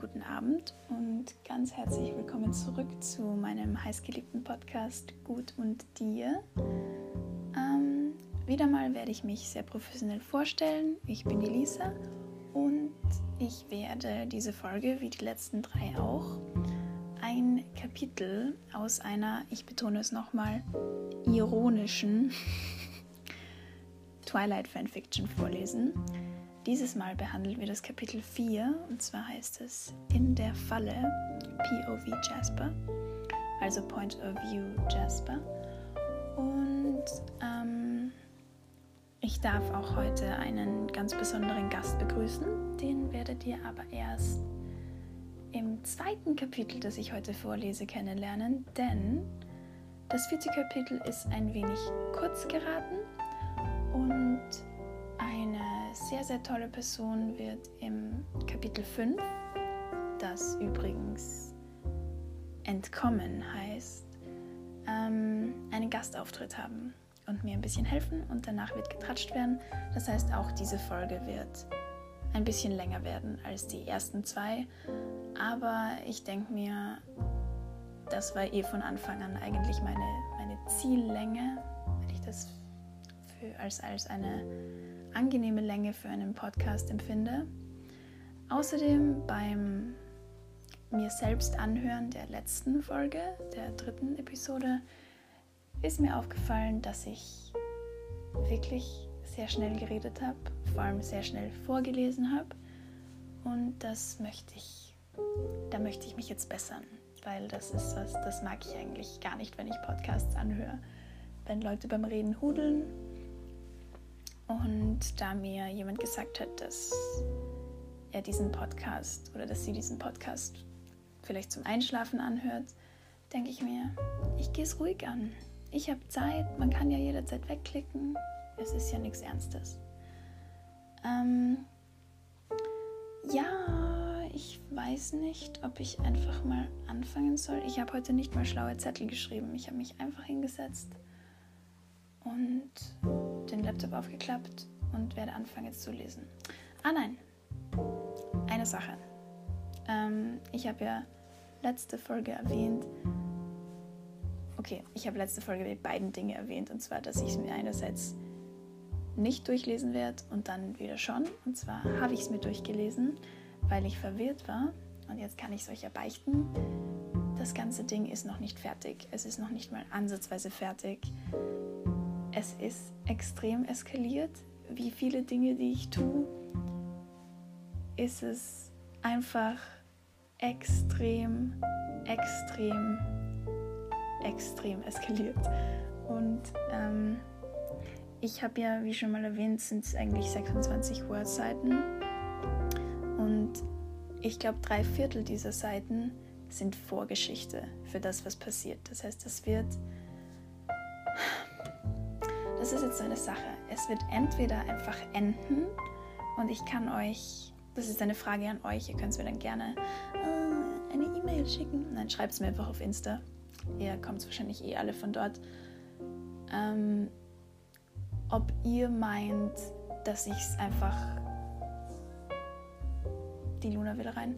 guten Abend und ganz herzlich willkommen zurück zu meinem heißgeliebten Podcast Gut und Dir. Ähm, wieder mal werde ich mich sehr professionell vorstellen. Ich bin die Lisa und ich werde diese Folge, wie die letzten drei auch, ein Kapitel aus einer, ich betone es nochmal, ironischen Twilight Fanfiction vorlesen. Dieses Mal behandeln wir das Kapitel 4 und zwar heißt es In der Falle POV Jasper, also Point of View Jasper. Und ähm, ich darf auch heute einen ganz besonderen Gast begrüßen. Den werdet ihr aber erst im zweiten Kapitel, das ich heute vorlese, kennenlernen, denn das vierte Kapitel ist ein wenig kurz geraten und eine sehr, sehr tolle Person wird im Kapitel 5, das übrigens Entkommen heißt, ähm, einen Gastauftritt haben und mir ein bisschen helfen und danach wird getratscht werden. Das heißt, auch diese Folge wird ein bisschen länger werden als die ersten zwei. Aber ich denke mir, das war eh von Anfang an eigentlich meine, meine Ziellänge, weil ich das für, als, als eine angenehme Länge für einen Podcast empfinde. Außerdem beim mir selbst anhören der letzten Folge, der dritten Episode, ist mir aufgefallen, dass ich wirklich sehr schnell geredet habe, vor allem sehr schnell vorgelesen habe. Und das möchte ich, da möchte ich mich jetzt bessern, weil das ist was, das mag ich eigentlich gar nicht, wenn ich Podcasts anhöre. Wenn Leute beim Reden hudeln und da mir jemand gesagt hat, dass er diesen Podcast oder dass sie diesen Podcast vielleicht zum Einschlafen anhört, denke ich mir, ich gehe es ruhig an. Ich habe Zeit, man kann ja jederzeit wegklicken. Es ist ja nichts Ernstes. Ähm, ja, ich weiß nicht, ob ich einfach mal anfangen soll. Ich habe heute nicht mal schlaue Zettel geschrieben. Ich habe mich einfach hingesetzt und den Laptop aufgeklappt und werde anfangen jetzt zu lesen. Ah nein, eine Sache. Ähm, ich habe ja letzte Folge erwähnt, okay, ich habe letzte Folge die beiden Dinge erwähnt und zwar, dass ich es mir einerseits nicht durchlesen werde und dann wieder schon. Und zwar habe ich es mir durchgelesen, weil ich verwirrt war und jetzt kann ich es euch erbeichten. Das ganze Ding ist noch nicht fertig. Es ist noch nicht mal ansatzweise fertig es ist extrem eskaliert. Wie viele Dinge, die ich tue, ist es einfach extrem, extrem, extrem eskaliert. Und ähm, ich habe ja, wie schon mal erwähnt, sind es eigentlich 26 Word-Seiten. Und ich glaube, drei Viertel dieser Seiten sind Vorgeschichte für das, was passiert. Das heißt, es wird das ist jetzt so eine Sache. Es wird entweder einfach enden und ich kann euch, das ist eine Frage an euch, ihr könnt es mir dann gerne äh, eine E-Mail schicken dann schreibt es mir einfach auf Insta. Ihr kommt wahrscheinlich eh alle von dort. Ähm, ob ihr meint, dass ich es einfach, die Luna wieder rein,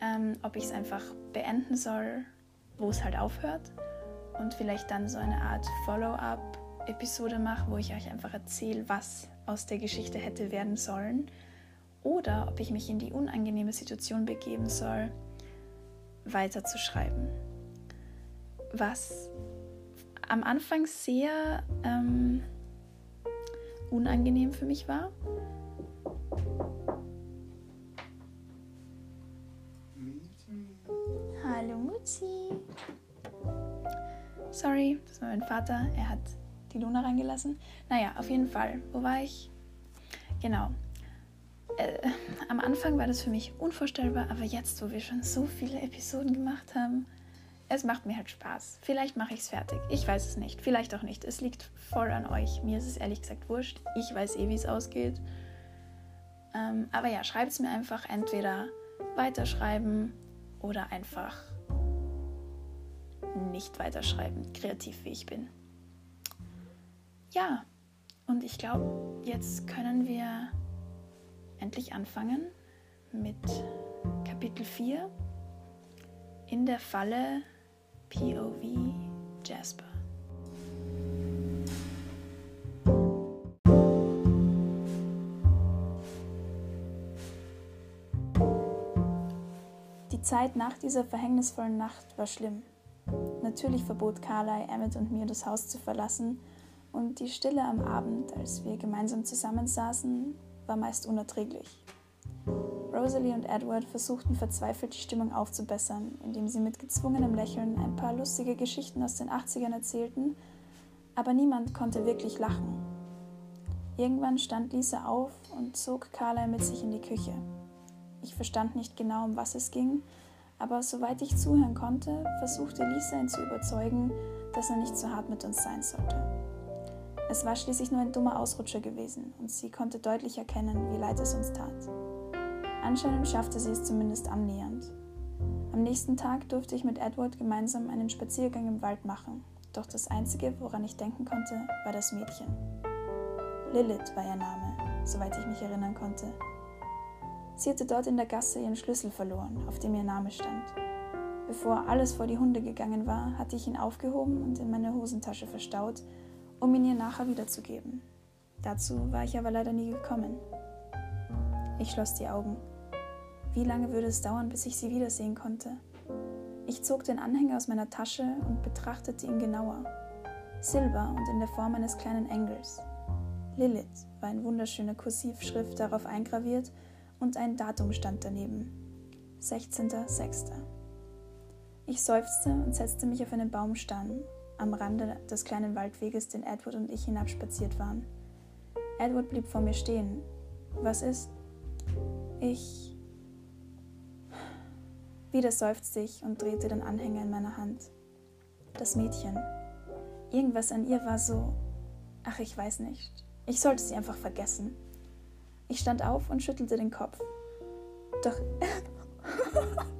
ähm, ob ich es einfach beenden soll, wo es halt aufhört und vielleicht dann so eine Art Follow-up Episode mache, wo ich euch einfach erzähle, was aus der Geschichte hätte werden sollen. Oder ob ich mich in die unangenehme Situation begeben soll, weiterzuschreiben. Was am Anfang sehr ähm, unangenehm für mich war. Hallo Mutti. Sorry, das war mein Vater. Er hat die Luna reingelassen. Naja, auf jeden Fall. Wo war ich? Genau. Äh, am Anfang war das für mich unvorstellbar, aber jetzt, wo wir schon so viele Episoden gemacht haben, es macht mir halt Spaß. Vielleicht mache ich es fertig. Ich weiß es nicht. Vielleicht auch nicht. Es liegt voll an euch. Mir ist es ehrlich gesagt wurscht. Ich weiß eh, wie es ausgeht. Ähm, aber ja, schreibt es mir einfach entweder weiterschreiben oder einfach nicht weiterschreiben, kreativ wie ich bin. Ja, und ich glaube, jetzt können wir endlich anfangen mit Kapitel Kapitel 4 In der Falle POV Jasper. Die Zeit nach dieser verhängnisvollen Nacht war schlimm. Natürlich verbot Carly, Emmett und mir das Haus zu verlassen, und die Stille am Abend, als wir gemeinsam zusammensaßen, war meist unerträglich. Rosalie und Edward versuchten verzweifelt die Stimmung aufzubessern, indem sie mit gezwungenem Lächeln ein paar lustige Geschichten aus den 80ern erzählten, aber niemand konnte wirklich lachen. Irgendwann stand Lisa auf und zog Carla mit sich in die Küche. Ich verstand nicht genau, um was es ging, aber soweit ich zuhören konnte, versuchte Lisa ihn zu überzeugen, dass er nicht so hart mit uns sein sollte. Es war schließlich nur ein dummer Ausrutscher gewesen und sie konnte deutlich erkennen, wie leid es uns tat. Anscheinend schaffte sie es zumindest annähernd. Am nächsten Tag durfte ich mit Edward gemeinsam einen Spaziergang im Wald machen, doch das Einzige, woran ich denken konnte, war das Mädchen. Lilith war ihr Name, soweit ich mich erinnern konnte. Sie hatte dort in der Gasse ihren Schlüssel verloren, auf dem ihr Name stand. Bevor alles vor die Hunde gegangen war, hatte ich ihn aufgehoben und in meine Hosentasche verstaut, um ihn ihr nachher wiederzugeben. Dazu war ich aber leider nie gekommen. Ich schloss die Augen. Wie lange würde es dauern, bis ich sie wiedersehen konnte? Ich zog den Anhänger aus meiner Tasche und betrachtete ihn genauer. Silber und in der Form eines kleinen Engels. Lilith war in wunderschöner Kursivschrift darauf eingraviert und ein Datum stand daneben. 16.06. Ich seufzte und setzte mich auf einen Baumstamm am Rande des kleinen Waldweges, den Edward und ich hinabspaziert waren. Edward blieb vor mir stehen. Was ist? Ich wieder seufzte ich und drehte den Anhänger in meiner Hand. Das Mädchen. Irgendwas an ihr war so. Ach, ich weiß nicht. Ich sollte sie einfach vergessen. Ich stand auf und schüttelte den Kopf. Doch.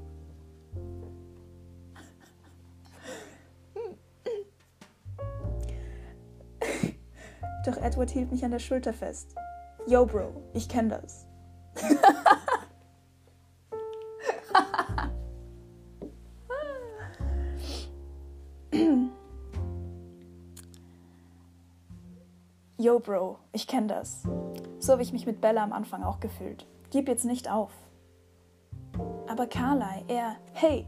Doch Edward hielt mich an der Schulter fest. Yo, Bro, ich kenn das. Yo, Bro, ich kenne das. So habe ich mich mit Bella am Anfang auch gefühlt. Gib jetzt nicht auf. Aber Carly, er, hey,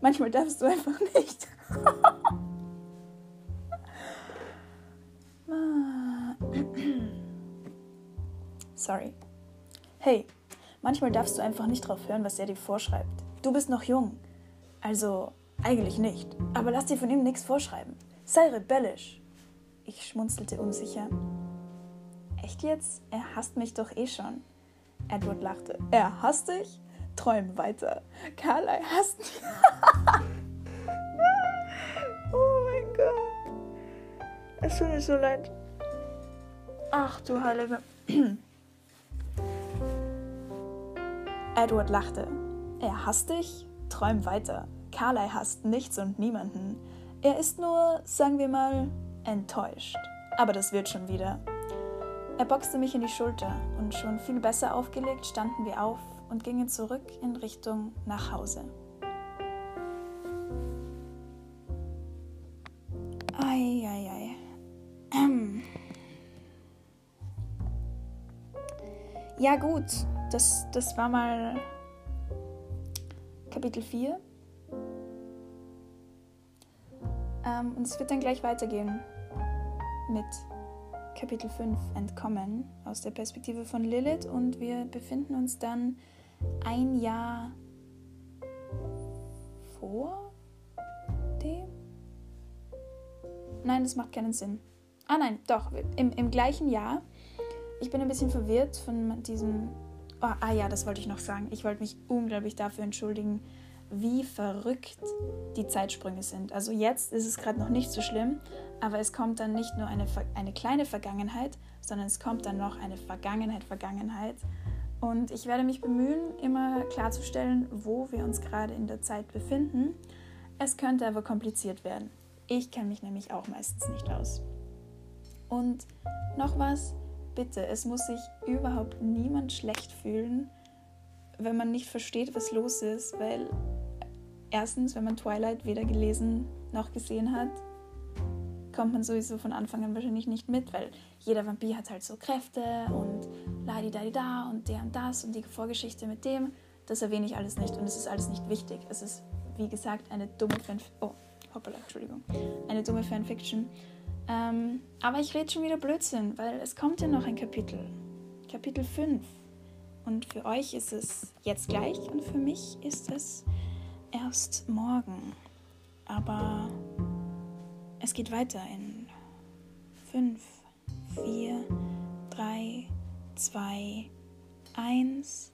manchmal darfst du einfach nicht. Sorry. Hey, manchmal darfst du einfach nicht drauf hören, was er dir vorschreibt. Du bist noch jung. Also, eigentlich nicht. Aber lass dir von ihm nichts vorschreiben. Sei rebellisch. Ich schmunzelte unsicher. Echt jetzt? Er hasst mich doch eh schon. Edward lachte. Er hasst dich? Träum weiter. Carly hasst mich. oh mein Gott. Es tut mir so leid. Ach du Heilige. Edward lachte. Er hasst dich? Träum weiter. Carly hasst nichts und niemanden. Er ist nur, sagen wir mal, enttäuscht. Aber das wird schon wieder. Er boxte mich in die Schulter und schon viel besser aufgelegt standen wir auf und gingen zurück in Richtung nach Hause. Eieiei. Ähm. Ja gut, das, das war mal Kapitel 4. Ähm, und es wird dann gleich weitergehen mit Kapitel 5 Entkommen aus der Perspektive von Lilith und wir befinden uns dann ein Jahr vor dem? Nein, das macht keinen Sinn. Ah nein, doch, im, im gleichen Jahr. Ich bin ein bisschen verwirrt von diesem... Oh, ah ja, das wollte ich noch sagen. Ich wollte mich unglaublich dafür entschuldigen, wie verrückt die Zeitsprünge sind. Also jetzt ist es gerade noch nicht so schlimm, aber es kommt dann nicht nur eine, eine kleine Vergangenheit, sondern es kommt dann noch eine Vergangenheit, Vergangenheit. Und ich werde mich bemühen, immer klarzustellen, wo wir uns gerade in der Zeit befinden. Es könnte aber kompliziert werden. Ich kenne mich nämlich auch meistens nicht aus. Und noch was, bitte, es muss sich überhaupt niemand schlecht fühlen, wenn man nicht versteht, was los ist, weil erstens, wenn man Twilight weder gelesen noch gesehen hat, kommt man sowieso von Anfang an wahrscheinlich nicht mit, weil jeder Vampir hat halt so Kräfte und ladi da da und der und das und die Vorgeschichte mit dem. Das erwähne ich alles nicht und es ist alles nicht wichtig. Es ist, wie gesagt, eine dumme Fan oh, hoppala, Entschuldigung. Eine dumme Fanfiction. Ähm, aber ich rede schon wieder Blödsinn, weil es kommt ja noch ein Kapitel. Kapitel 5. Und für euch ist es jetzt gleich und für mich ist es erst morgen. Aber es geht weiter in 5, 4, 3, 2, 1.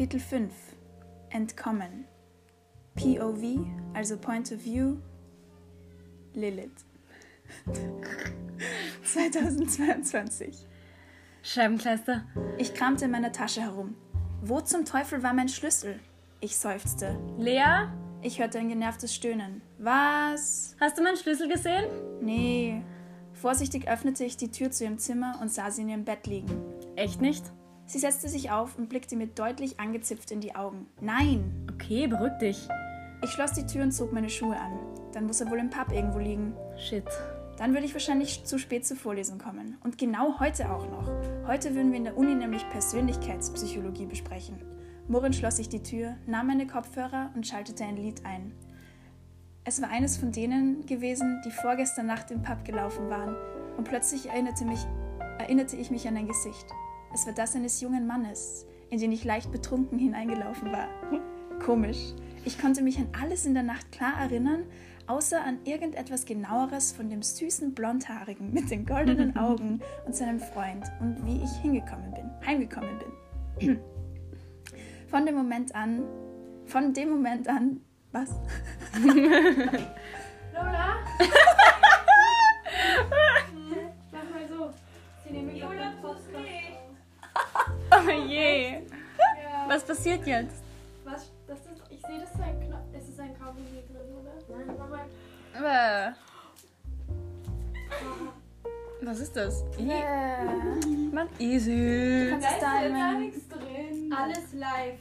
Kapitel 5 Entkommen POV, also Point of View, Lilith. 2022. Scheibenkleister. Ich kramte in meiner Tasche herum. Wo zum Teufel war mein Schlüssel? Ich seufzte. Lea? Ich hörte ein genervtes Stöhnen. Was? Hast du meinen Schlüssel gesehen? Nee. Vorsichtig öffnete ich die Tür zu ihrem Zimmer und sah sie in ihrem Bett liegen. Echt nicht? Sie setzte sich auf und blickte mir deutlich angezipft in die Augen. Nein! Okay, beruhig dich. Ich schloss die Tür und zog meine Schuhe an. Dann muss er wohl im Pub irgendwo liegen. Shit. Dann würde ich wahrscheinlich zu spät zur Vorlesung kommen. Und genau heute auch noch. Heute würden wir in der Uni nämlich Persönlichkeitspsychologie besprechen. Murren schloss sich die Tür, nahm meine Kopfhörer und schaltete ein Lied ein. Es war eines von denen gewesen, die vorgestern Nacht im Pub gelaufen waren, und plötzlich erinnerte, mich, erinnerte ich mich an ein Gesicht. Es war das eines jungen Mannes, in den ich leicht betrunken hineingelaufen war. Komisch. Ich konnte mich an alles in der Nacht klar erinnern, außer an irgendetwas genaueres von dem süßen Blondhaarigen mit den goldenen Augen und seinem Freund und wie ich hingekommen bin, heimgekommen bin. Von dem Moment an, von dem Moment an, was? Lola? Mach mal so. Sie nehmen den Podcast. Oh je. Ja. Was passiert jetzt? Was? Das ist, ich sehe, das ist ein Knopf. Es ist ein Kaugummi drin, oder? Nein, mach mal. Äh. Was ist das? Yeah. Mann, easy. Kannst Da ist gar nichts drin. Alles live.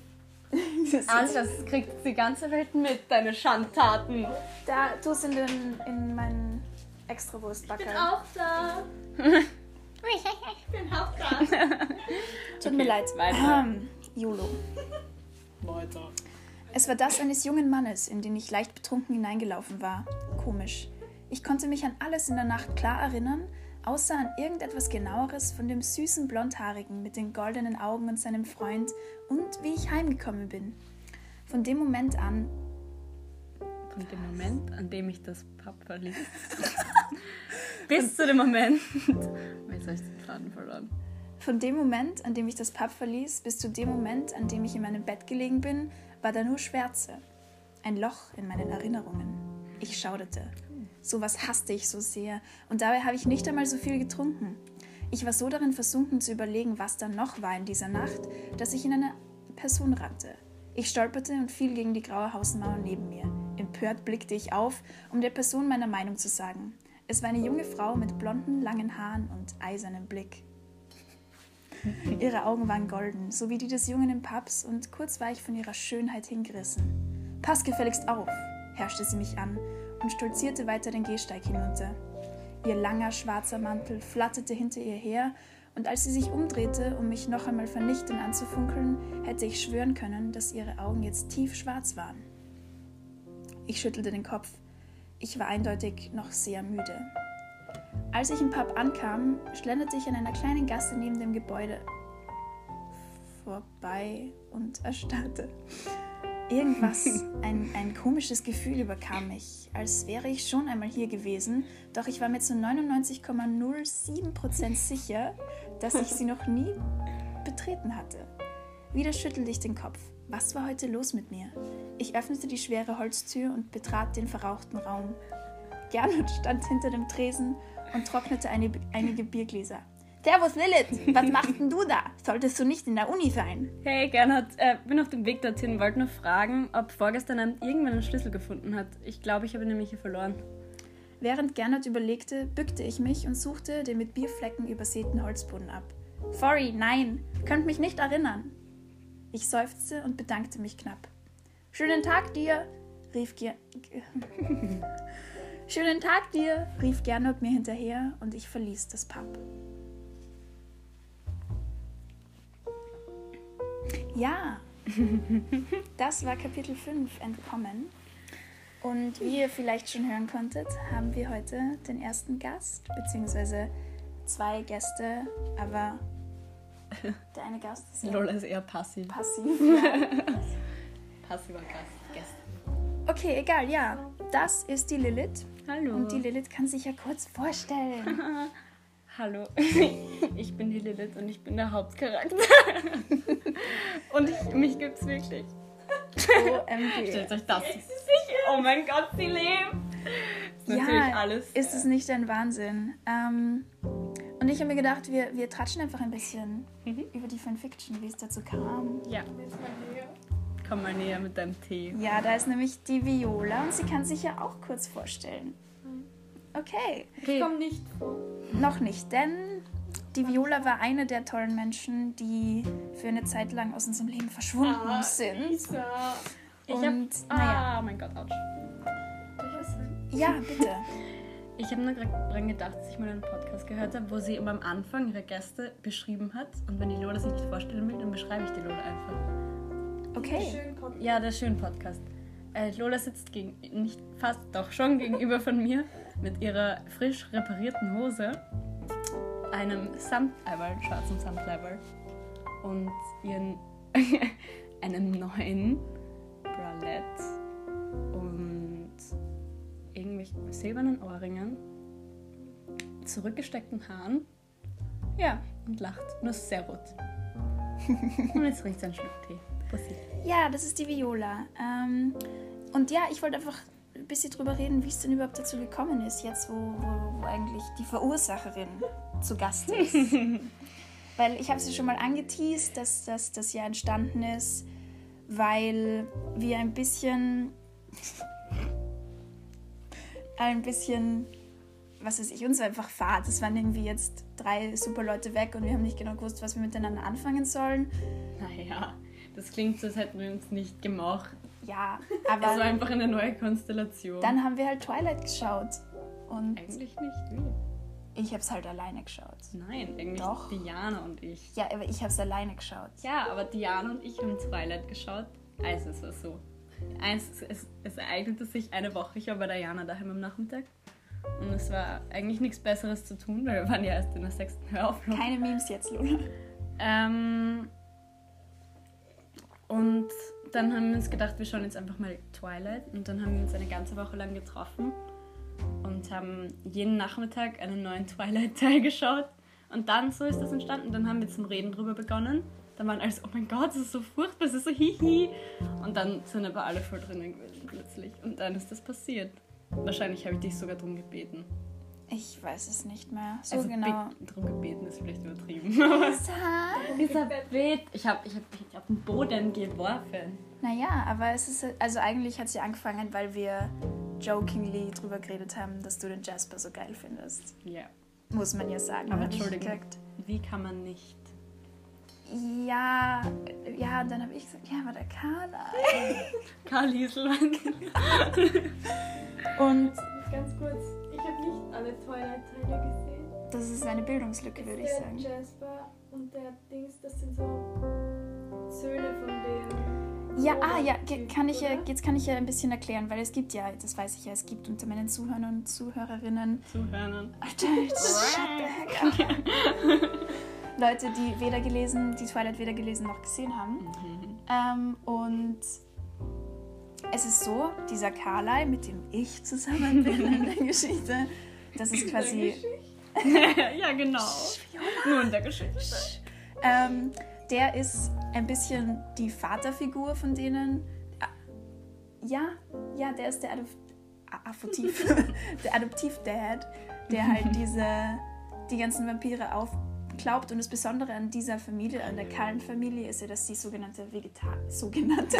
Alles, das kriegt die ganze Welt mit, deine Schandtaten. Da, tu es in, den, in meinen Ich bin auch da. Ich bin auch da. Tut mir leid. weiter. Ähm, YOLO. Weiter. Es war das eines jungen Mannes, in den ich leicht betrunken hineingelaufen war. Komisch. Ich konnte mich an alles in der Nacht klar erinnern, außer an irgendetwas genaueres von dem süßen Blondhaarigen mit den goldenen Augen und seinem Freund und wie ich heimgekommen bin. Von dem Moment an, Von dem Moment, an dem ich das Pub verließ. Bis zu dem Moment. Jetzt habe ich den Faden verloren. von dem Moment, an dem ich das Pub verließ, bis zu dem Moment, an dem ich in meinem Bett gelegen bin, war da nur Schwärze. Ein Loch in meinen Erinnerungen. Ich schauderte. Sowas hasste ich so sehr, und dabei habe ich nicht einmal so viel getrunken. Ich war so darin versunken zu überlegen, was da noch war in dieser Nacht, dass ich in eine Person rannte. Ich stolperte und fiel gegen die graue Hausmauer neben mir. Empört blickte ich auf, um der Person meine Meinung zu sagen. Es war eine junge Frau mit blonden, langen Haaren und eisernem Blick. Ihre Augen waren golden, so wie die des Jungen im Pubs, und kurz war ich von ihrer Schönheit hingerissen. Pass gefälligst auf, herrschte sie mich an und stolzierte weiter den Gehsteig hinunter. Ihr langer schwarzer Mantel flatterte hinter ihr her, und als sie sich umdrehte, um mich noch einmal vernichtend anzufunkeln, hätte ich schwören können, dass ihre Augen jetzt tiefschwarz waren. Ich schüttelte den Kopf. Ich war eindeutig noch sehr müde. Als ich im Pub ankam, schlenderte ich an einer kleinen Gasse neben dem Gebäude vorbei und erstarrte. Irgendwas, ein, ein komisches Gefühl überkam mich, als wäre ich schon einmal hier gewesen, doch ich war mir zu 99,07% sicher, dass ich sie noch nie betreten hatte. Wieder schüttelte ich den Kopf. Was war heute los mit mir? Ich öffnete die schwere Holztür und betrat den verrauchten Raum. Gernot stand hinter dem Tresen und trocknete eine, einige Biergläser. Servus Lilith, was machst denn du da? Solltest du nicht in der Uni sein? Hey Gernot, äh, bin auf dem Weg dorthin, wollte nur fragen, ob vorgestern Abend irgendwann einen Schlüssel gefunden hat. Ich glaube, ich habe ihn nämlich hier verloren. Während Gernot überlegte, bückte ich mich und suchte den mit Bierflecken übersäten Holzboden ab. Sorry, nein, könnt mich nicht erinnern. Ich seufzte und bedankte mich knapp. Schönen Tag dir, rief Ger Schönen Tag dir, rief Gernot mir hinterher und ich verließ das Pub. Ja, das war Kapitel 5 Entkommen. Und wie ihr vielleicht schon hören konntet, haben wir heute den ersten Gast, beziehungsweise zwei Gäste, aber der eine Gast ist ja Lola ist eher passiv. passiv. Passiver Gast. Gäste. Okay, egal, ja. Das ist die Lilith. Hallo. Und die Lilith kann sich ja kurz vorstellen. Hallo. Ich bin die Lilith und ich bin der Hauptcharakter. Und ich, mich gibt's wirklich. OMG. Stellt euch das. Oh mein Gott, sie lebt. Ist natürlich Ja, alles. ist es nicht ein Wahnsinn? Ähm, und ich habe mir gedacht, wir, wir tratschen einfach ein bisschen Mhm. über die Fanfiction, wie es dazu kam. Ja, Jetzt mal näher. komm mal näher mit deinem Tee. Ja, da ist nämlich die Viola und sie kann sich ja auch kurz vorstellen. Mhm. Okay, Ich komme nicht vor. noch nicht, denn die Viola war eine der tollen Menschen, die für eine Zeit lang aus unserem Leben verschwunden Ah, sind. Lisa. Ich hab, Und naja, ah, oh mein Gott, ouch. ja, bitte. Ich habe nur gerade dran gedacht, dass ich mal einen Podcast gehört habe, wo sie immer am Anfang ihre Gäste beschrieben hat. Und wenn die Lola sich nicht vorstellen will, dann beschreibe ich die Lola einfach. Okay. Podcast. Ja, der schöne Podcast. Äh, Lola sitzt gegen, nicht fast, doch schon gegenüber von mir mit ihrer frisch reparierten Hose, einem Samtleiberl, schwarzen Samtleiberl und ihren einem neuen Bralette und silbernen Ohrringen, zurückgesteckten Haaren Ja. und lacht. Ist sehr rot. und jetzt trinkt sie einen Schluck Tee. Pussy. Ja, das ist die Viola. Ähm, und ja, ich wollte einfach ein bisschen drüber reden, wie es denn überhaupt dazu gekommen ist, jetzt wo, wo, wo eigentlich die Verursacherin zu Gast ist. weil ich habe sie schon mal angeteased, dass, dass das ja entstanden ist, weil wir ein bisschen ein bisschen, was weiß ich, uns einfach Fahrt. Es waren irgendwie jetzt drei super Leute weg und wir haben nicht genau gewusst, was wir miteinander anfangen sollen. Naja, das klingt so, als hätten wir uns nicht gemocht. Ja, Es war aber einfach eine neue Konstellation. dann haben wir halt Twilight geschaut. Und eigentlich nicht, wie? ich habe es halt alleine geschaut. Nein, eigentlich Doch. Diana und ich. Ja, aber ich habe es alleine geschaut. Ja, aber Diana und ich haben Twilight geschaut. Also es war so. Eins, es, es ereignete sich eine Woche, ich war bei Diana daheim am Nachmittag. Und es war eigentlich nichts Besseres zu tun, weil wir waren ja erst in der sechsten Höraufnahme. Keine Memes jetzt, Lola. Ähm, und dann haben wir uns gedacht, wir schauen jetzt einfach mal Twilight. Und dann haben wir uns eine ganze Woche lang getroffen und haben jeden Nachmittag einen neuen Twilight-Teil geschaut. Und dann so ist das entstanden. Dann haben wir zum Reden drüber begonnen. Dann waren alle so, oh mein Gott, das ist so furchtbar, das ist so hihi. Und dann sind aber alle voll drinnen gewesen plötzlich. Und dann ist das passiert. Wahrscheinlich habe ich dich sogar drum gebeten. Ich weiß es nicht mehr. So also genau. be- drum gebeten ist vielleicht übertrieben. Lisa. Elisabeth, ich habe ich hab dich auf den Boden geworfen. Naja, aber es ist, also eigentlich hat sie angefangen, weil wir jokingly drüber geredet haben, dass du den Jasper so geil findest. Ja. Muss man ja sagen. Aber ich Entschuldigung. Wie kann man nicht? Ja, ja, dann habe ich gesagt, ja, aber der Carla. Karl Hieselmann. Und Ganz kurz, ich habe nicht alle Twilight-Teile gesehen. das ist eine Bildungslücke, würde ich der sagen. Jasper und der Dings, das sind so Söhne von dem. Ja, ah, ja, kann ich ja, jetzt kann ich ja ein bisschen erklären, weil es gibt ja, das weiß ich ja, es gibt unter meinen Zuhörern und Zuhörerinnen Zuhören. Alter, jetzt shut the heck up. Leute, die weder gelesen, die Twilight weder gelesen noch gesehen haben. Ähm, und es ist so, dieser Carlyle, mit dem ich zusammen bin in der Geschichte, das ist quasi, ja, genau. Nur in der Geschichte. ähm, der ist ein bisschen die Vaterfigur von denen. Ah, Ja, ja, der ist der Adop A- Affektiv, der Adoptiv-Dad, der halt diese, die ganzen Vampire auf, glaubt und das Besondere an dieser Familie, an der Cullen-Familie, ist ja, dass sie sogenannte Vegetar sogenannte,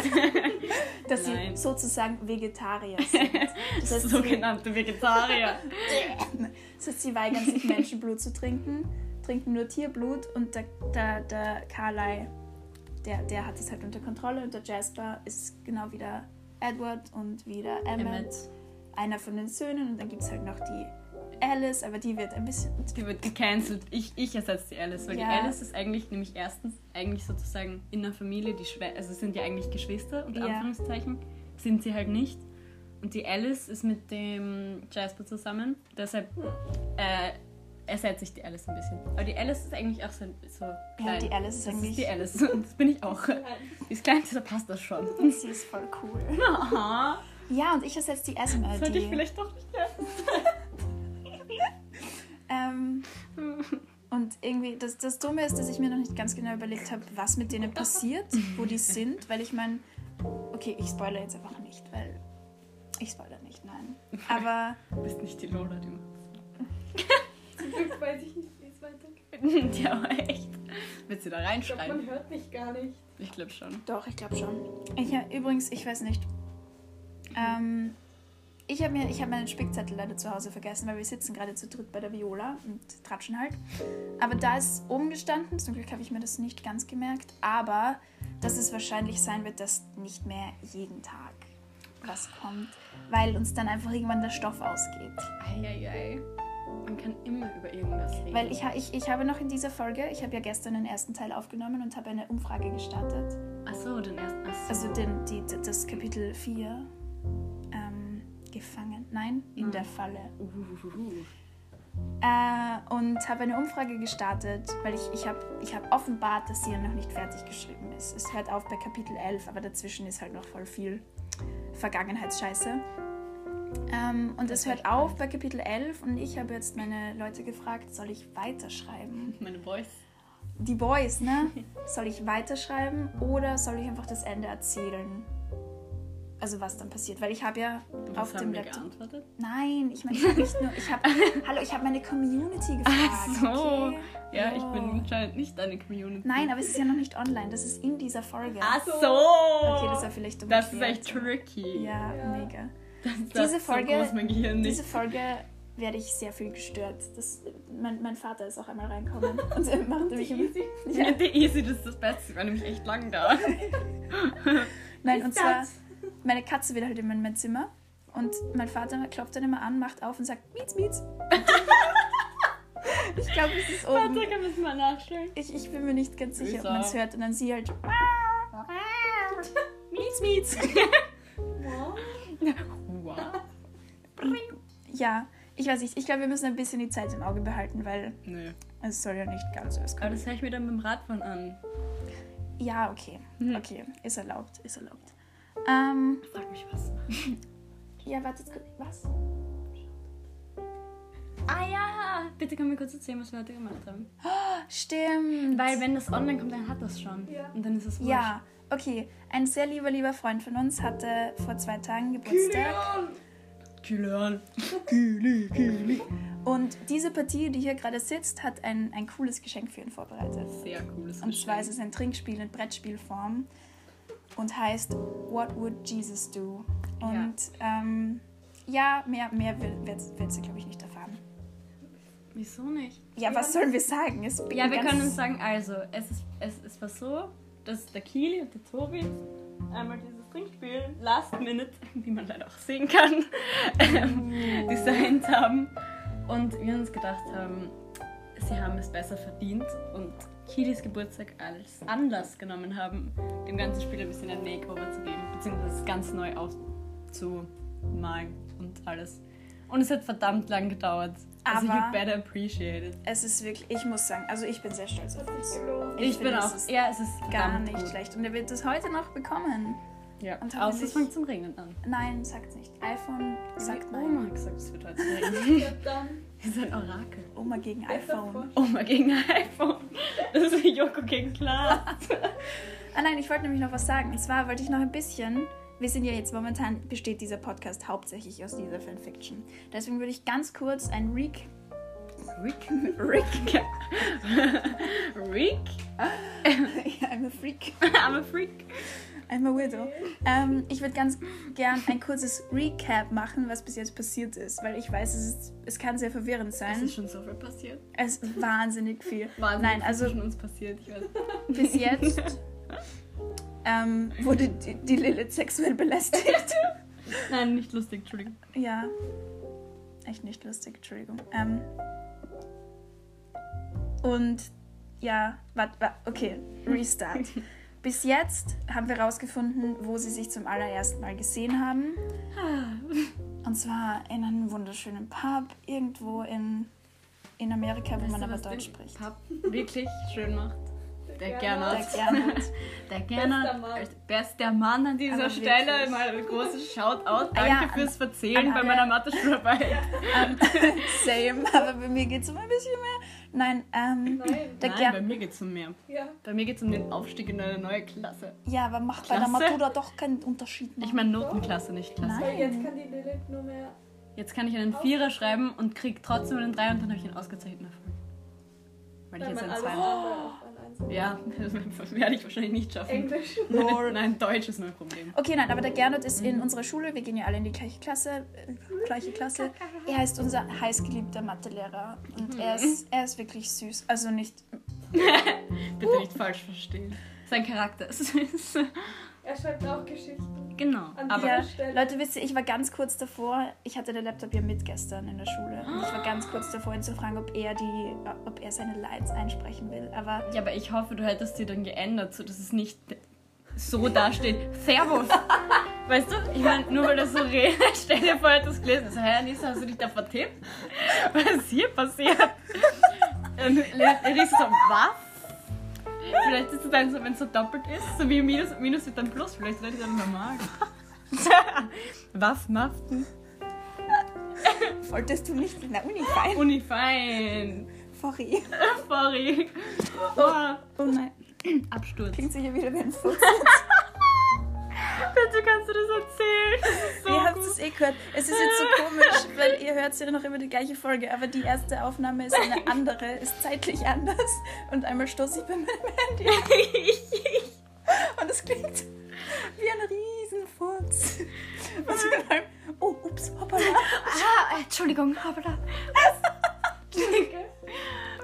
dass sie Nein. sozusagen Vegetarier sind. Das heißt, sie, Sogenannte Vegetarier. das heißt, sie weigern sich Menschenblut zu trinken, trinken nur Tierblut und der, der, der Carlyle, der, der hat es halt unter Kontrolle und der Jasper ist genau wie der Edward und wie der Emmett, Emmett. einer von den Söhnen und dann gibt es halt noch die Alice, aber die wird ein bisschen Die wird gecancelt. Ich, ich ersetze die Alice, weil Ja. die Alice ist eigentlich nämlich erstens eigentlich sozusagen in der Familie die Schwester, also sind ja eigentlich Geschwister unter Ja. Anführungszeichen, sind sie halt nicht. Und die Alice ist mit dem Jasper zusammen, deshalb äh, ersetze ich die Alice ein bisschen. Aber die Alice ist eigentlich auch so, so klein. die Alice ist das eigentlich- ist die Alice und das bin ich auch. Die ist klein, da passt das schon. Sie ist voll cool. Aha. Ja, und ich ersetze die Esme. Sollte ich vielleicht doch nicht mehr. ähm, und irgendwie, das, das Dumme ist, dass ich mir noch nicht ganz genau überlegt habe, was mit denen passiert, wo die sind, weil ich meine, okay, ich spoilere jetzt einfach nicht, weil ich spoilere nicht, nein. Aber Du bist nicht die Lola, die macht Zum Glück weiß ich nicht, wie es weitergeht. Ja, aber echt. Willst du da Ich glaube, reinschreiben? man hört mich gar nicht. Ich glaube schon. doch, ich glaube schon. Ich, übrigens, ich weiß nicht. Ähm, ich habe hab meinen Spickzettel leider zu Hause vergessen, weil wir sitzen gerade zu dritt bei der Viola und tratschen halt. Aber da ist oben gestanden, zum Glück habe ich mir das nicht ganz gemerkt, aber dass es wahrscheinlich sein wird, dass nicht mehr jeden Tag was kommt, weil uns dann einfach irgendwann der Stoff ausgeht. Eieiei. Man kann immer über irgendwas reden. Weil ich, ich, ich habe noch in dieser Folge, ich habe ja gestern den ersten Teil aufgenommen und habe eine Umfrage gestartet. Achso, den ersten. Achso. Also den, die, das Kapitel 4. Nein, in Hm. der Falle. Uhuhuhu. Äh, und habe eine Umfrage gestartet, weil ich, ich habe ich hab offenbart, dass sie ja noch nicht fertig geschrieben ist. Es hört auf bei Kapitel 11, aber dazwischen ist halt noch voll viel Vergangenheitsscheiße. Ähm, und es hört auf bei Kapitel 11 und ich habe jetzt meine Leute gefragt, soll ich weiterschreiben? Meine Boys. Die Boys, ne? Soll ich weiterschreiben oder soll ich einfach das Ende erzählen? Also was dann passiert, weil ich habe ja Was auf haben dem wir Laptop. geantwortet? Nein, ich meine, ich habe nicht nur, ich habe, hallo, ich habe meine Community gefragt. Ach so. Okay? Ja, ich Oh. bin anscheinend nicht deine Community. Nein, aber es ist ja noch nicht online. Das ist in dieser Folge. Ach so. Okay, das war vielleicht dumm Das ist echt tricky. Ja, Ja. mega. Das, Diese das Folge- So groß mein Gehirn nicht. Diese Folge werde ich sehr viel gestört. Das, mein, mein Vater ist auch einmal reinkommen und er machte mich immer. Ja. Ja. Die Easy, das ist das Beste. Ich war nämlich echt lang da. Nein, und zwar? Meine Katze will halt immer in mein Zimmer und mein Vater klopft dann immer an, macht auf und sagt, Mietz, Mietz. ich glaube, es ist oben. Warte, wir es mal nachstellen? Ich, ich bin mir nicht ganz sicher, ob man es hört. Und dann sie halt. Mietz, Mietz. Ja, ich weiß nicht. Ich glaube, wir müssen ein bisschen die Zeit im Auge behalten, weil Nö. es soll ja nicht ganz so Aber kommen. das höre ich mir dann beim Radfahren an. Ja, okay. Mhm. Okay, ist erlaubt, ist erlaubt. Ähm, Frag mich was. ja, warte kurz. Was? Ah ja! Bitte können wir kurz erzählen, was wir heute gemacht haben. Stimmt. Weil wenn das online kommt, dann hat das schon. Ja. Und dann ist es wurscht. Ja, okay. Ein sehr lieber, lieber Freund von uns hatte vor zwei Tagen Geburtstag. Kilian. Und diese Partie, die hier gerade sitzt, hat ein, ein cooles Geschenk für ihn vorbereitet. Sehr cooles Und zwar ist es ein Trinkspiel in Brettspielform und heißt What Would Jesus Do? Und ja, ähm, ja mehr, mehr wird sie, glaube ich, nicht erfahren. Wieso nicht? Ja, was sollen wir sagen? Ja, wir können uns sagen, also, es, ist, es, es war so, dass der Kili und der Tobi einmal dieses Trinkspiel Last Minute, wie man leider auch sehen kann, ähm, designt haben. Und wir uns gedacht haben, sie haben es besser verdient und Kilis Geburtstag als Anlass genommen haben, dem ganzen Spiel ein bisschen ein Makeover zu geben, beziehungsweise es ganz neu aufzumalen und alles. Und es hat verdammt lang gedauert. Also you Aber- better appreciate it. Es ist wirklich, ich muss sagen, also ich bin sehr stolz auf sich gelohnt. Ich, bin auch. ja, es ist Gar nicht gut. schlecht. Und er wird es heute noch bekommen. Ja. Und Außer es fängt zum Regnen an. Nein, sagt nicht. iPhone sagt nein. hat gesagt, es wird heute regnen. Ist ein Orakel. Oma gegen iPhone. Oma gegen iPhone. Das ist wie Joko gegen Glas. Ah nein, ich wollte nämlich noch was sagen. Und zwar wollte ich noch ein bisschen. Wir sind ja jetzt momentan, besteht dieser Podcast hauptsächlich aus dieser Fanfiction. Deswegen würde ich ganz kurz ein Re Rick? Rick. Rick? I'm a freak. I'm a Freak. I'm a widow. Ähm, ich würde ganz gern ein kurzes Recap machen, was bis jetzt passiert ist, weil ich weiß, es, ist, es kann sehr verwirrend Es sein. ist schon so viel passiert. Es ist wahnsinnig viel. Wahnsinnig Nein, viel also zwischen uns passiert. Bis jetzt ähm, wurde die, die Lilith sexuell belästigt. Nein, nicht lustig, Entschuldigung. Ja. Echt nicht lustig, Entschuldigung. Ähm, und ja, warte, warte, okay, Restart. Bis jetzt haben wir herausgefunden, wo sie sich zum allerersten Mal gesehen haben. Und zwar in einem wunderschönen Pub, irgendwo in, in Amerika, wo Weißt man du, aber was Deutsch den spricht. Pub wirklich schön macht? Der Gernot. Der Gernot. Der Gernot. Bester Mann. an dieser Aber Stelle. wirklich. Mal ein großes Shoutout. Danke Ah ja, an- fürs Verzählen bei meiner Mathe-Schularbeit. Same, aber bei mir geht es um ein bisschen mehr. Nein, ähm, Nein. der Nein, bei mir geht es um mehr. Ja. Bei mir geht es um den Aufstieg in eine neue Klasse. ja, aber macht bei der Klasse? Matura doch keinen Unterschied. Ich machen. meine Notenklasse, nicht Klasse. Nein. Jetzt kann die Lilith nur mehr. Jetzt kann ich einen Vierer schreiben und krieg trotzdem einen Dreier und dann habe ich einen ausgezeichneten Erfolg. Weil ich jetzt auf ein Einzel- Ja, das werde ich wahrscheinlich nicht schaffen. Englisch. Lol. Nein, Deutsch ist mein Problem. Okay, nein, aber der Gernot ist in unserer Schule. Wir gehen ja alle in die gleiche Klasse. Äh, gleiche Klasse. Er ist unser heißgeliebter Mathelehrer. Und er ist, er ist wirklich süß. Also nicht. Bitte nicht falsch verstehen. Sein Charakter ist süß. Er schreibt auch Geschichten. Genau. An Aber Ja. Leute, wisst ihr, ich war ganz kurz davor. Ich hatte den Laptop ja mit gestern in der Schule. Und ich war ganz kurz davor, ihn zu fragen, ob er, die, ob er seine Lines einsprechen will. Aber Ja, aber ich hoffe, du hättest sie dann geändert, sodass es nicht so dasteht. Servus! Weißt du, ich meine, nur weil das so redet, stell dir vor, du gelesen. So, hä, Anissa, hast du dich da vertippt? Was ist hier passiert? Und Elisa so, was? Vielleicht ist es dann so, wenn es so doppelt ist, so wie Minus, Minus wird dann Plus, vielleicht redet er dann normal. was machst du? wolltest du nicht in der Uni feiern? Unifein. Sorry. Sorry. Oh, Oh nein. Absturz. Klingt sicher wieder wie ein Furz. Bitte kannst du das erzählen? Das so ihr habt es eh gehört. Es ist jetzt so komisch, weil ihr hört ja noch immer die gleiche Folge, aber die erste Aufnahme ist eine andere, ist zeitlich anders. Und einmal stoße ich bei meinem Handy und es klingt wie ein Riesenfurz. Bin beim, oh, ups, hoppala. Ah, Entschuldigung, da.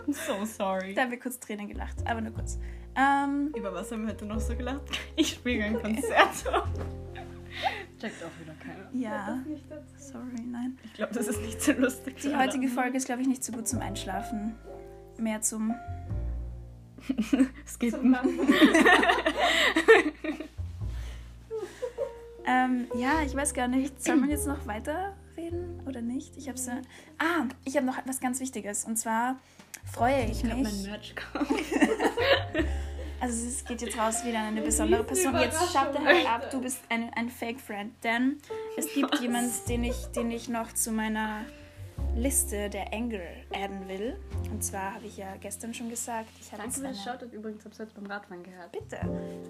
I'm so sorry. Da haben wir kurz Tränen gelacht, aber nur kurz. Ähm, Über was haben wir heute noch so gelacht? Ich spiele ein Konzert. Checkt auch wieder keiner. ja, sorry, nein. Ich glaube, das ist nicht so lustig. Die heutige Folge ist, glaube ich, nicht so gut zum Einschlafen. Mehr zum Es geht Zum. Ähm, ja, ich weiß gar nicht. Soll man jetzt noch weiterreden oder nicht? Ich habe so. Ah, ich habe noch etwas ganz Wichtiges. Und zwar freue ich Ich glaube, mein mich. Merch kommt. Also es geht jetzt raus wieder an eine besondere Person. Jetzt schaut halt ab, du bist ein, ein Fake Friend. Denn es gibt jemanden, den ich, den ich noch zu meiner Liste der Engel adden will. Und zwar habe ich ja gestern schon gesagt, ich habe Danke für das. Shoutout übrigens, hab's jetzt beim Radfahren gehört. Bitte.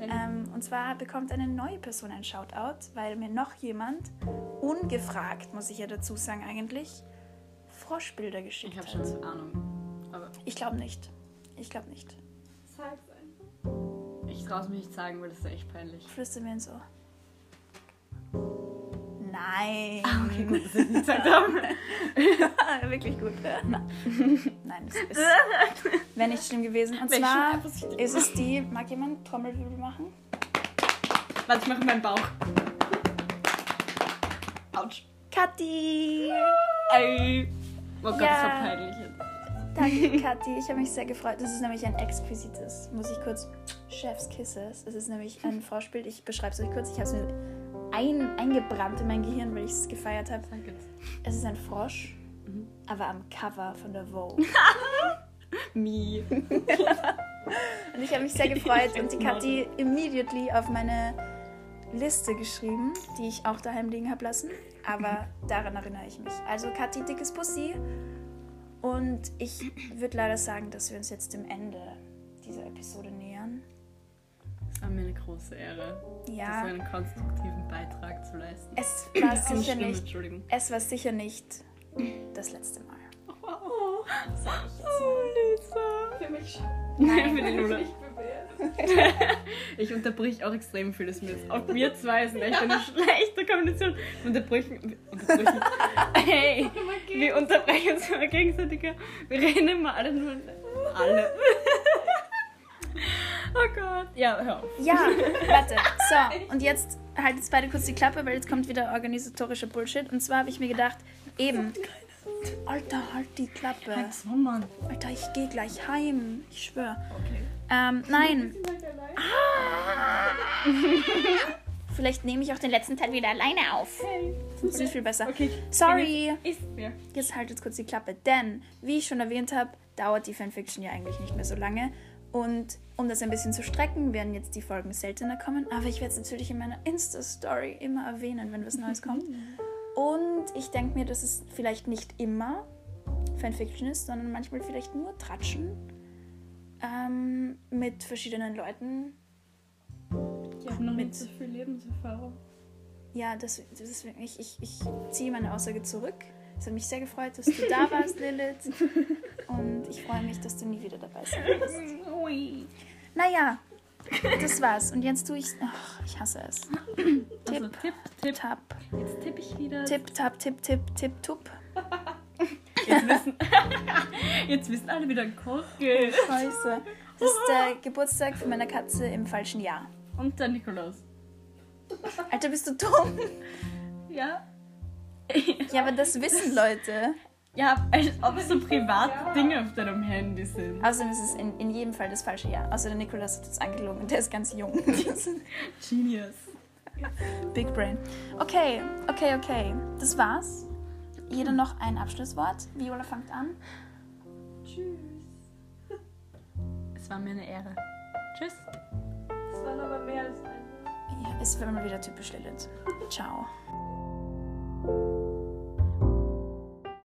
Ähm, und zwar bekommt eine neue Person ein Shoutout, weil mir noch jemand, ungefragt, muss ich ja dazu sagen eigentlich, Froschbilder geschickt Ich habe hat. schon so Ahnung. Aber Ich glaube nicht. Ich glaube nicht. Sag's einfach. ich traue es mir nicht sagen, weil das ist echt peinlich. Flüster mir ins Ohr. Nein. Okay, gut, dass ich nicht gesagt habe. Wirklich gut. Nein, es ist wäre nicht schlimm gewesen. Und zwar ist es die, mag jemand Trommelwirbel machen? Warte, ich mache meinen Bauch. Autsch. Kathi! Ey. Oh Gott, das war Ja. peinlich jetzt. Danke, Kathi. Ich habe mich sehr gefreut. Das ist nämlich ein exquisites, muss ich kurz, Chef's Kisses. Es ist nämlich ein Froschbild. Ich beschreibe es euch kurz. Ich habe es mir ein, eingebrannt in mein Gehirn, weil ich es gefeiert habe. Jetzt. Es ist ein Frosch, Mhm. aber am Cover von der Vogue. Me. Und ich habe mich sehr gefreut und die Kathi immediately auf meine Liste geschrieben, die ich auch daheim liegen habe lassen. Aber daran erinnere ich mich. Also Kathi, dickes Pussy. Und ich würde leider sagen, dass wir uns jetzt dem Ende dieser Episode nähern. Es war mir eine große Ehre, Ja, so einen konstruktiven Beitrag zu leisten. es war sicher nicht, es war sicher nicht das letzte Mal. Sag ich jetzt Oh, mal. Lisa. Für mich schon. Nein, für die Lola. Ich unterbrich auch extrem vieles mit. Auch wir zwei sind echt eine schlechte Kombination. Wir unterbrechen. Hey, wir unterbrechen uns immer gegenseitig. Wir reden immer alle nur. Alle. Oh Gott. Ja, hör auf. Ja, warte. So, und jetzt halt jetzt beide kurz die Klappe, weil jetzt kommt wieder organisatorischer Bullshit. Und zwar habe ich mir gedacht, eben. Alter, halt die Klappe. Alter, ich gehe gleich heim. Ich schwöre. Okay. Ähm, nein. Allein. Vielleicht nehme ich auch den letzten Teil wieder alleine auf. Hey. Funktioniert viel besser. Okay. Sorry. Ist mir. Jetzt haltet kurz die Klappe, denn, wie ich schon erwähnt habe, dauert die Fanfiction ja eigentlich nicht mehr so lange. Und um das ein bisschen zu strecken, werden jetzt die Folgen seltener kommen. Aber ich werde es natürlich in meiner Insta-Story immer erwähnen, wenn was Neues kommt. Und ich denke mir, dass es vielleicht nicht immer Fanfiction ist, sondern manchmal vielleicht nur Tratschen ähm, mit verschiedenen Leuten. Habe noch mit- nicht so viel Lebenserfahrung. Ja, das, deswegen, ich, ich, ich ziehe meine Aussage zurück. Es hat mich sehr gefreut, dass du da warst, Lilith. Und ich freue mich, dass du nie wieder dabei sein wirst. Naja, das war's. Und jetzt tue ich. Ach, ich hasse es. Also Tipp, Tipp, Tipp. tap. Jetzt tippe ich wieder. Tipp, tap, tipp, tipp, tipp, tup. Jetzt wissen, jetzt wissen alle wieder Kocke. Scheiße. Das ist der Geburtstag von meiner Katze im falschen Jahr. Und der Nikolaus. Alter, bist du dumm? Ja. Ja, aber das wissen Leute. Ja, als ob so private Dinge auf deinem Handy sind. Außerdem ist es in, in jedem Fall das falsche Jahr. Außer der Nikolaus hat jetzt angelogen und der ist ganz jung. Genius. Big Brain. Okay, okay, okay. Das war's. Jeder noch ein Abschlusswort. Viola fängt an. Tschüss. Es war mir eine Ehre. Tschüss. Das waren aber mehr als ein. Ja, ist immer wieder typisch Lilith. Ciao.